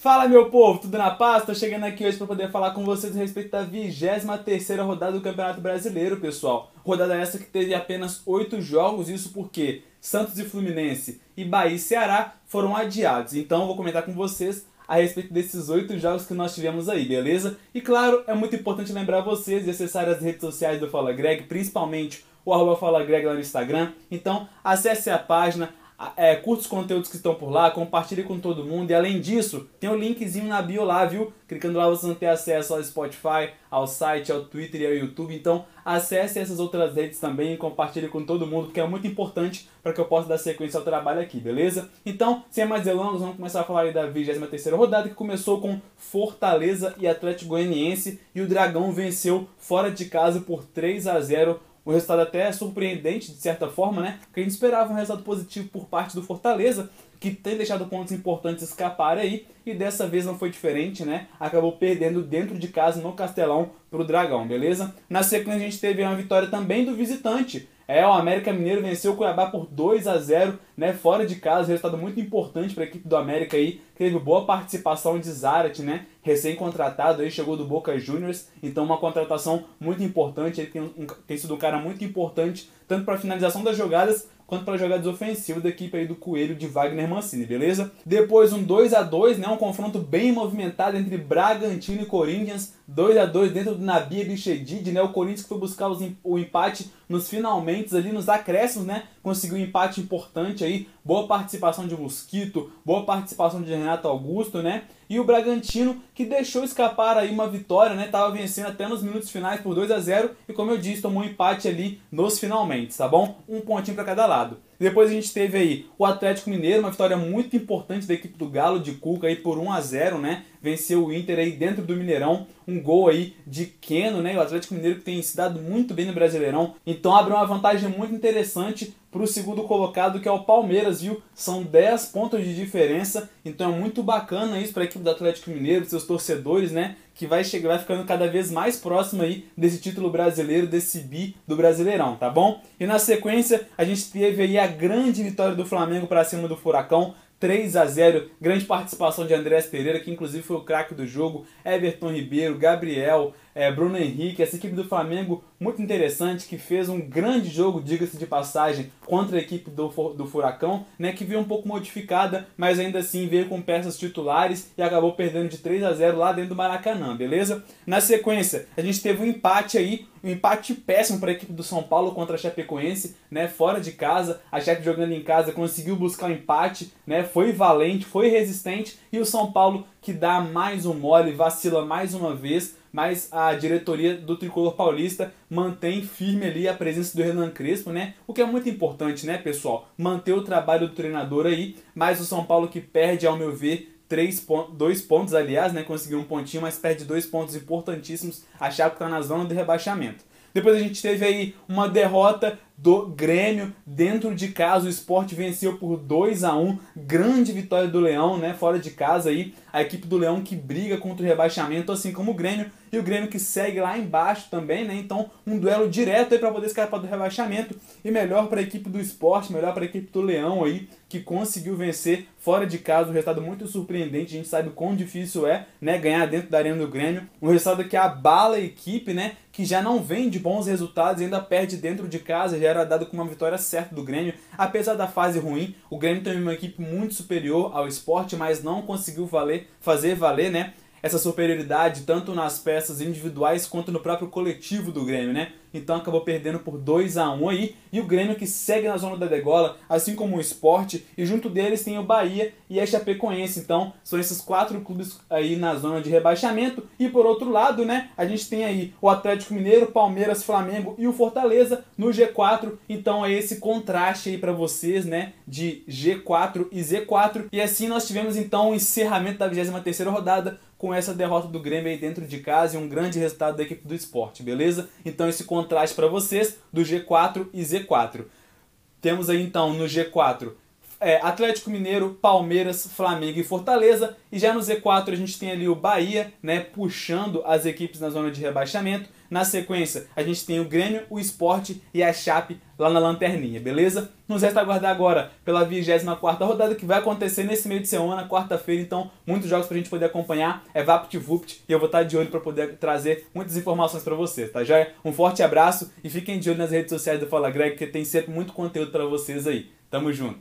Fala meu povo, tudo na paz? Tô chegando aqui hoje para poder falar com vocês a respeito da 23 rodada do Campeonato Brasileiro, pessoal. Rodada essa que teve apenas 8 jogos, isso porque Santos e Fluminense e Bahia e Ceará foram adiados. Então vou comentar com vocês a respeito desses 8 jogos que nós tivemos aí, beleza? E claro, é muito importante lembrar vocês de acessar as redes sociais do Fala Greg, principalmente o arroba Fala Greg lá no Instagram. Então acesse a página, é, curta os conteúdos que estão por lá, compartilhe com todo mundo. E além disso, tem o um linkzinho na bio lá, viu? Clicando lá você não tem acesso ao Spotify, ao site, ao Twitter e ao YouTube. Então acesse essas outras redes também e compartilhe com todo mundo, porque é muito importante para que eu possa dar sequência ao trabalho aqui, beleza? Então, sem mais delongas, vamos começar a falar da 23 rodada, que começou com Fortaleza e Atlético Goianiense. E o Dragão venceu fora de casa por 3 a 0 o resultado até é surpreendente, de certa forma, né? Porque a gente esperava um resultado positivo por parte do Fortaleza, que tem deixado pontos importantes escapar aí, e dessa vez não foi diferente, né? Acabou perdendo dentro de casa no Castelão pro Dragão, beleza? Na sequência a gente teve uma vitória também do visitante, é, o América Mineiro venceu o Cuiabá por 2 a 0 né, fora de casa, resultado muito importante para a equipe do América aí, teve boa participação de Zarat, né, recém-contratado aí, chegou do Boca Juniors, então uma contratação muito importante, ele tem, um, tem sido um cara muito importante, tanto para a finalização das jogadas, quanto para jogadas ofensivas da equipe aí do Coelho de Wagner Mancini, beleza? Depois um 2 a 2 né, um confronto bem movimentado entre Bragantino e Corinthians, 2 a 2 dentro do Nabi Bichedid, né, o Corinthians que foi buscar os, o empate nos finalmente, ali nos acréscimos, né, conseguiu um empate importante aí, boa participação de Mosquito, boa participação de Renato Augusto, né? E o Bragantino que deixou escapar aí uma vitória, né? Tava vencendo até nos minutos finais por 2 a 0 e como eu disse, tomou um empate ali nos finalmente, tá bom? Um pontinho para cada lado. Depois a gente teve aí o Atlético Mineiro, uma vitória muito importante da equipe do Galo de Cuca aí por 1 a 0, né? Venceu o Inter aí dentro do Mineirão, um gol aí de Keno, né? O Atlético Mineiro que tem se dado muito bem no Brasileirão. Então abre uma vantagem muito interessante para o segundo colocado, que é o Palmeiras, viu? São 10 pontos de diferença, então é muito bacana isso para a equipe do Atlético Mineiro, seus torcedores, né? Que vai chegar, vai ficando cada vez mais próximo aí desse título brasileiro, desse bi do Brasileirão, tá bom? E na sequência, a gente teve aí a grande vitória do Flamengo para cima do Furacão, 3 a 0 grande participação de Andrés Pereira, que inclusive foi o craque do jogo, Everton Ribeiro, Gabriel, é, Bruno Henrique, essa equipe do Flamengo muito interessante, que fez um grande jogo, diga-se de passagem, contra a equipe do, do Furacão, né, que veio um pouco modificada, mas ainda assim veio com peças titulares e acabou perdendo de 3 a 0 lá dentro do Maracanã, beleza? Na sequência, a gente teve um empate aí, um empate péssimo para a equipe do São Paulo contra a Chapecoense, né, fora de casa, a Chape jogando em casa conseguiu buscar um empate, né, foi valente, foi resistente e o São Paulo que dá mais um mole, vacila mais uma vez, mas a diretoria do Tricolor Paulista mantém firme ali a presença do Renan Crespo, né? O que é muito importante, né, pessoal? Manter o trabalho do treinador aí, mas o São Paulo que perde, ao meu ver, três pontos, dois pontos, aliás, né? Conseguiu um pontinho, mas perde dois pontos importantíssimos. A Chape está na zona de rebaixamento. Depois a gente teve aí uma derrota do Grêmio dentro de casa. O esporte venceu por 2 a 1 Grande vitória do Leão, né? Fora de casa aí. A equipe do Leão que briga contra o rebaixamento, assim como o Grêmio. E o Grêmio que segue lá embaixo também, né? Então, um duelo direto aí para poder escapar do rebaixamento. E melhor para a equipe do esporte, melhor para a equipe do Leão aí, que conseguiu vencer fora de casa. Um resultado muito surpreendente. A gente sabe o quão difícil é, né? Ganhar dentro da arena do Grêmio. Um resultado que abala a equipe, né? Que já não vem de bons resultados, ainda perde dentro de casa, já era dado com uma vitória certa do Grêmio. Apesar da fase ruim, o Grêmio tem uma equipe muito superior ao esporte, mas não conseguiu valer, fazer valer, né? essa superioridade tanto nas peças individuais quanto no próprio coletivo do Grêmio, né? Então acabou perdendo por 2 a 1 aí. E o Grêmio que segue na zona da degola, assim como o Esporte, e junto deles tem o Bahia e a Chapecoense. Então são esses quatro clubes aí na zona de rebaixamento. E por outro lado, né, a gente tem aí o Atlético Mineiro, Palmeiras, Flamengo e o Fortaleza no G4. Então é esse contraste aí para vocês, né, de G4 e Z4. E assim nós tivemos então o encerramento da 23ª rodada com essa derrota do Grêmio aí dentro de casa e um grande resultado da equipe do esporte, beleza? Então esse contraste para vocês do G4 e Z4. Temos aí então no G4 é, Atlético Mineiro, Palmeiras, Flamengo e Fortaleza. E já no Z4 a gente tem ali o Bahia, né, puxando as equipes na zona de rebaixamento. Na sequência, a gente tem o Grêmio, o Esporte e a Chape lá na lanterninha, beleza? Nos resta aguardar agora pela 24 rodada que vai acontecer nesse meio de semana, quarta-feira, então muitos jogos pra gente poder acompanhar, é VaptVupt e eu vou estar de olho para poder trazer muitas informações para vocês, tá joia? Um forte abraço e fiquem de olho nas redes sociais do Fala Greg, que tem sempre muito conteúdo para vocês aí. Tamo junto!